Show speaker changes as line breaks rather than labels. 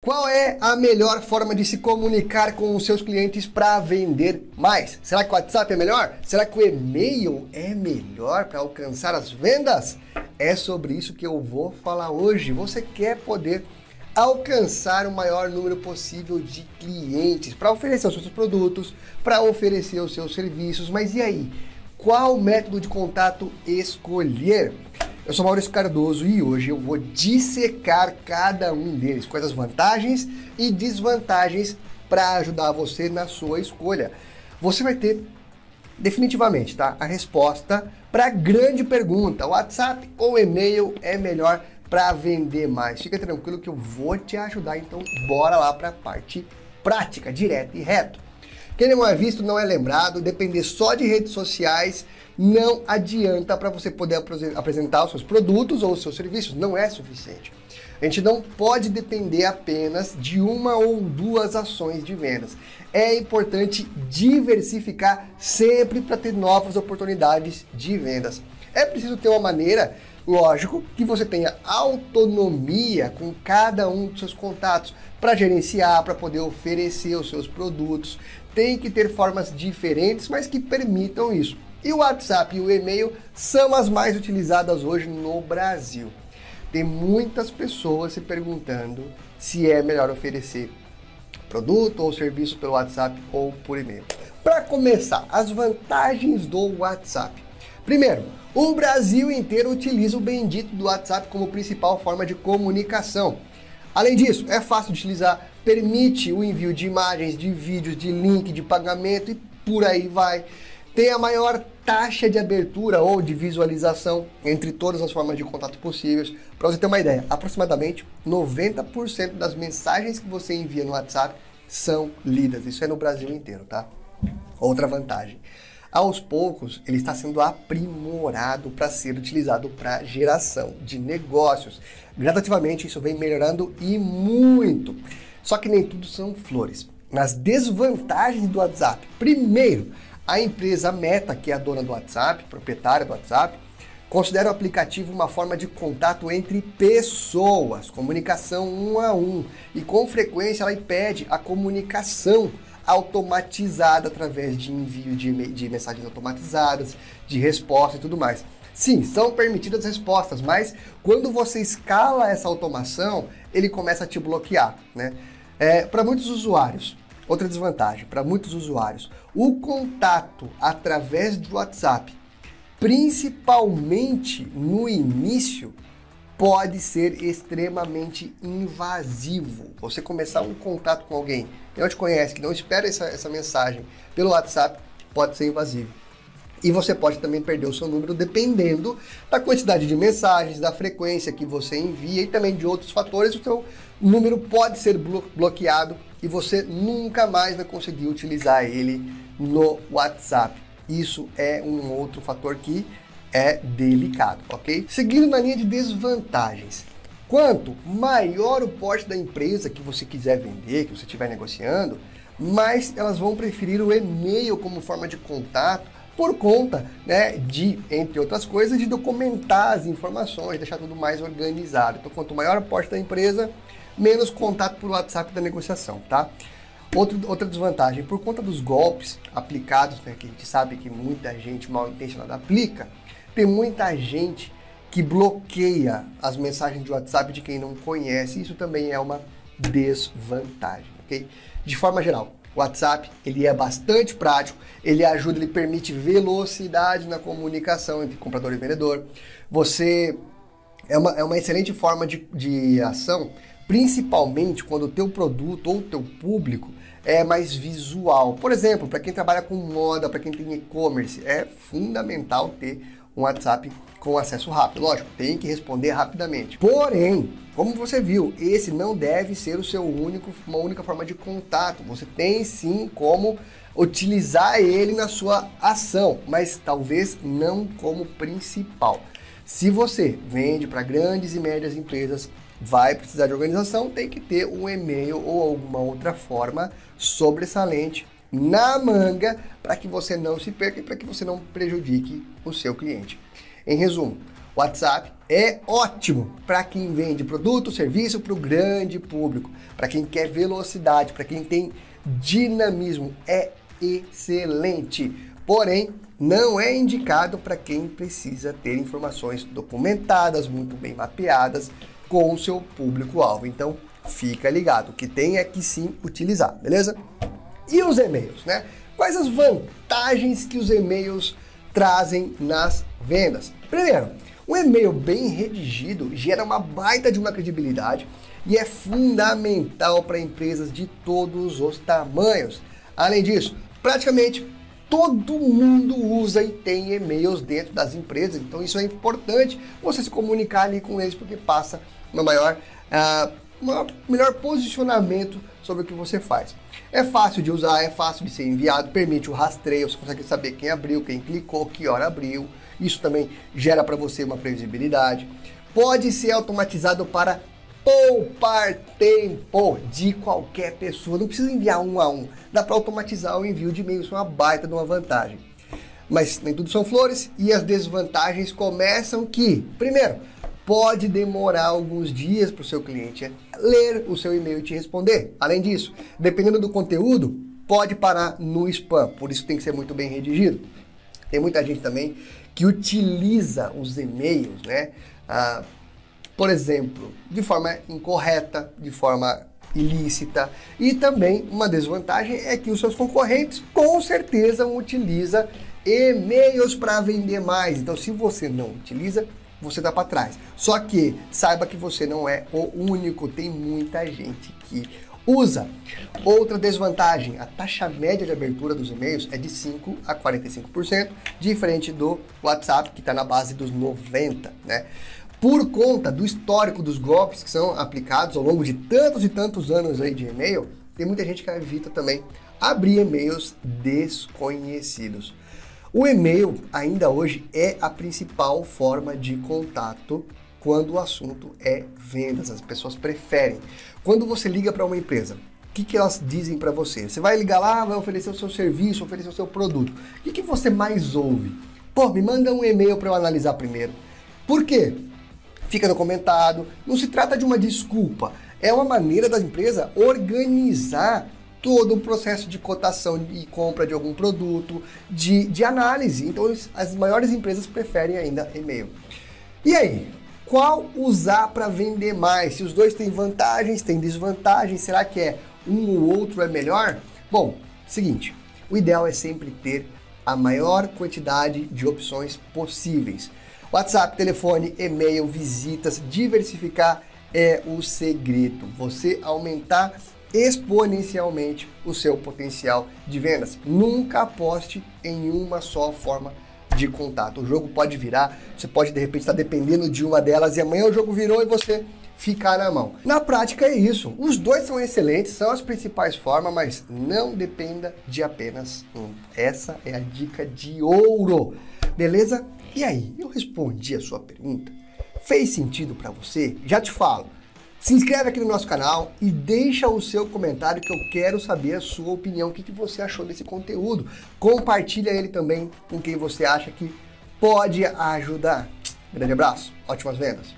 Qual é a melhor forma de se comunicar com os seus clientes para vender mais? Será que o WhatsApp é melhor? Será que o e-mail é melhor para alcançar as vendas? É sobre isso que eu vou falar hoje. Você quer poder alcançar o maior número possível de clientes para oferecer os seus produtos, para oferecer os seus serviços, mas e aí? Qual método de contato escolher? Eu sou Maurício Cardoso e hoje eu vou dissecar cada um deles, quais as vantagens e desvantagens para ajudar você na sua escolha. Você vai ter definitivamente, tá? A resposta para a grande pergunta: WhatsApp ou e-mail é melhor para vender mais? Fica tranquilo que eu vou te ajudar, então bora lá para a parte prática, direto e reto. Quem não é visto não é lembrado, depender só de redes sociais não adianta para você poder apresentar os seus produtos ou os seus serviços, não é suficiente. A gente não pode depender apenas de uma ou duas ações de vendas. É importante diversificar sempre para ter novas oportunidades de vendas. É preciso ter uma maneira, lógico, que você tenha autonomia com cada um dos seus contatos para gerenciar, para poder oferecer os seus produtos. Tem que ter formas diferentes, mas que permitam isso. E o WhatsApp e o e-mail são as mais utilizadas hoje no Brasil. Tem muitas pessoas se perguntando se é melhor oferecer produto ou serviço pelo WhatsApp ou por e-mail. Para começar, as vantagens do WhatsApp. Primeiro, o Brasil inteiro utiliza o bendito do WhatsApp como principal forma de comunicação. Além disso, é fácil de utilizar, permite o envio de imagens, de vídeos, de link, de pagamento e por aí vai tem a maior taxa de abertura ou de visualização entre todas as formas de contato possíveis. Para você ter uma ideia, aproximadamente 90% das mensagens que você envia no WhatsApp são lidas. Isso é no Brasil inteiro, tá? Outra vantagem. Aos poucos, ele está sendo aprimorado para ser utilizado para geração de negócios. Gradativamente, isso vem melhorando e muito. Só que nem tudo são flores. Nas desvantagens do WhatsApp, primeiro, a empresa Meta, que é a dona do WhatsApp, proprietária do WhatsApp, considera o aplicativo uma forma de contato entre pessoas, comunicação um a um, e com frequência ela impede a comunicação automatizada através de envio de, de mensagens automatizadas, de resposta e tudo mais. Sim, são permitidas respostas, mas quando você escala essa automação, ele começa a te bloquear. Né? É, Para muitos usuários, Outra desvantagem para muitos usuários: o contato através do WhatsApp, principalmente no início, pode ser extremamente invasivo. Você começar um contato com alguém que não te conhece, que não espera essa, essa mensagem pelo WhatsApp, pode ser invasivo. E você pode também perder o seu número dependendo da quantidade de mensagens, da frequência que você envia e também de outros fatores. O seu número pode ser blo bloqueado e você nunca mais vai conseguir utilizar ele no WhatsApp. Isso é um outro fator que é delicado, ok? Seguindo na linha de desvantagens. Quanto maior o porte da empresa que você quiser vender, que você estiver negociando, mais elas vão preferir o e-mail como forma de contato por conta né, de, entre outras coisas, de documentar as informações, deixar tudo mais organizado. Então, quanto maior o porte da empresa, menos contato por WhatsApp da negociação, tá? Outro, outra desvantagem, por conta dos golpes aplicados, né, que a gente sabe que muita gente mal intencionada aplica, tem muita gente que bloqueia as mensagens de WhatsApp de quem não conhece. Isso também é uma desvantagem, ok? De forma geral, WhatsApp ele é bastante prático, ele ajuda, ele permite velocidade na comunicação entre comprador e vendedor. Você é uma, é uma excelente forma de, de ação, principalmente quando o teu produto ou o teu público é mais visual. Por exemplo, para quem trabalha com moda, para quem tem e-commerce, é fundamental ter um WhatsApp com acesso rápido. Lógico, tem que responder rapidamente. Porém, como você viu, esse não deve ser o seu único, uma única forma de contato. Você tem sim como utilizar ele na sua ação, mas talvez não como principal. Se você vende para grandes e médias empresas, vai precisar de organização, tem que ter um e-mail ou alguma outra forma sobressalente na manga para que você não se perca e para que você não prejudique o seu cliente. Em resumo, WhatsApp é ótimo para quem vende produto, serviço para o grande público, para quem quer velocidade, para quem tem dinamismo, é excelente. Porém, não é indicado para quem precisa ter informações documentadas, muito bem mapeadas com o seu público-alvo. Então, fica ligado, que tem é que sim utilizar, beleza? E os e-mails, né? Quais as vantagens que os e-mails trazem nas vendas? Primeiro, um e-mail bem redigido gera uma baita de uma credibilidade e é fundamental para empresas de todos os tamanhos. Além disso, praticamente todo mundo usa e tem e-mails dentro das empresas, então isso é importante você se comunicar ali com eles porque passa uma maior, uh, um melhor posicionamento sobre o que você faz. É fácil de usar, é fácil de ser enviado, permite o rastreio, você consegue saber quem abriu, quem clicou, que hora abriu. Isso também gera para você uma previsibilidade. Pode ser automatizado para poupar tempo de qualquer pessoa. Não precisa enviar um a um. Dá para automatizar o envio de e-mails, é uma baita de uma vantagem. Mas nem tudo são flores e as desvantagens começam que, primeiro, pode demorar alguns dias para o seu cliente ler o seu e-mail e te responder. Além disso, dependendo do conteúdo, pode parar no spam, por isso tem que ser muito bem redigido. Tem muita gente também que utiliza os e-mails, né? Ah, por exemplo, de forma incorreta, de forma ilícita. E também uma desvantagem é que os seus concorrentes com certeza utilizam e-mails para vender mais. Então, se você não utiliza, você está para trás. Só que saiba que você não é o único, tem muita gente que usa. Outra desvantagem, a taxa média de abertura dos e-mails é de 5 a 45%, diferente do WhatsApp, que está na base dos 90%, né? por conta do histórico dos golpes que são aplicados ao longo de tantos e tantos anos aí de e-mail, tem muita gente que evita também abrir e-mails desconhecidos. O e-mail ainda hoje é a principal forma de contato quando o assunto é vendas. As pessoas preferem. Quando você liga para uma empresa, o que, que elas dizem para você? Você vai ligar lá, vai oferecer o seu serviço, oferecer o seu produto. O que, que você mais ouve? Pô, me manda um e-mail para eu analisar primeiro. Por quê? fica documentado. Não se trata de uma desculpa, é uma maneira da empresa organizar todo o processo de cotação e compra de algum produto, de, de análise. Então, as maiores empresas preferem ainda e-mail. E aí, qual usar para vender mais? Se os dois têm vantagens, têm desvantagens, será que é um ou outro é melhor? Bom, seguinte, o ideal é sempre ter a maior quantidade de opções possíveis. WhatsApp, telefone, e-mail, visitas, diversificar é o segredo. Você aumentar exponencialmente o seu potencial de vendas. Nunca aposte em uma só forma de contato. O jogo pode virar, você pode de repente estar dependendo de uma delas e amanhã o jogo virou e você ficar na mão. Na prática é isso. Os dois são excelentes, são as principais formas, mas não dependa de apenas um. Essa é a dica de ouro. Beleza? E aí, eu respondi a sua pergunta? Fez sentido para você? Já te falo. Se inscreve aqui no nosso canal e deixa o seu comentário que eu quero saber a sua opinião, o que, que você achou desse conteúdo. Compartilha ele também com quem você acha que pode ajudar. Grande abraço, ótimas vendas!